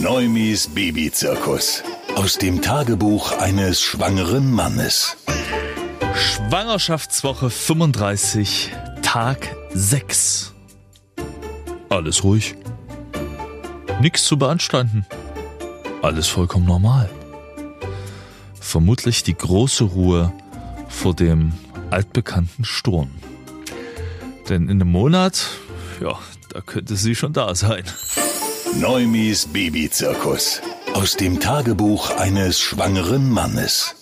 Neumis Babyzirkus. Aus dem Tagebuch eines schwangeren Mannes. Schwangerschaftswoche 35, Tag 6. Alles ruhig. Nichts zu beanstanden. Alles vollkommen normal. Vermutlich die große Ruhe vor dem altbekannten Sturm. Denn in einem Monat, ja, da könnte sie schon da sein. Neumis Babyzirkus. Aus dem Tagebuch eines schwangeren Mannes.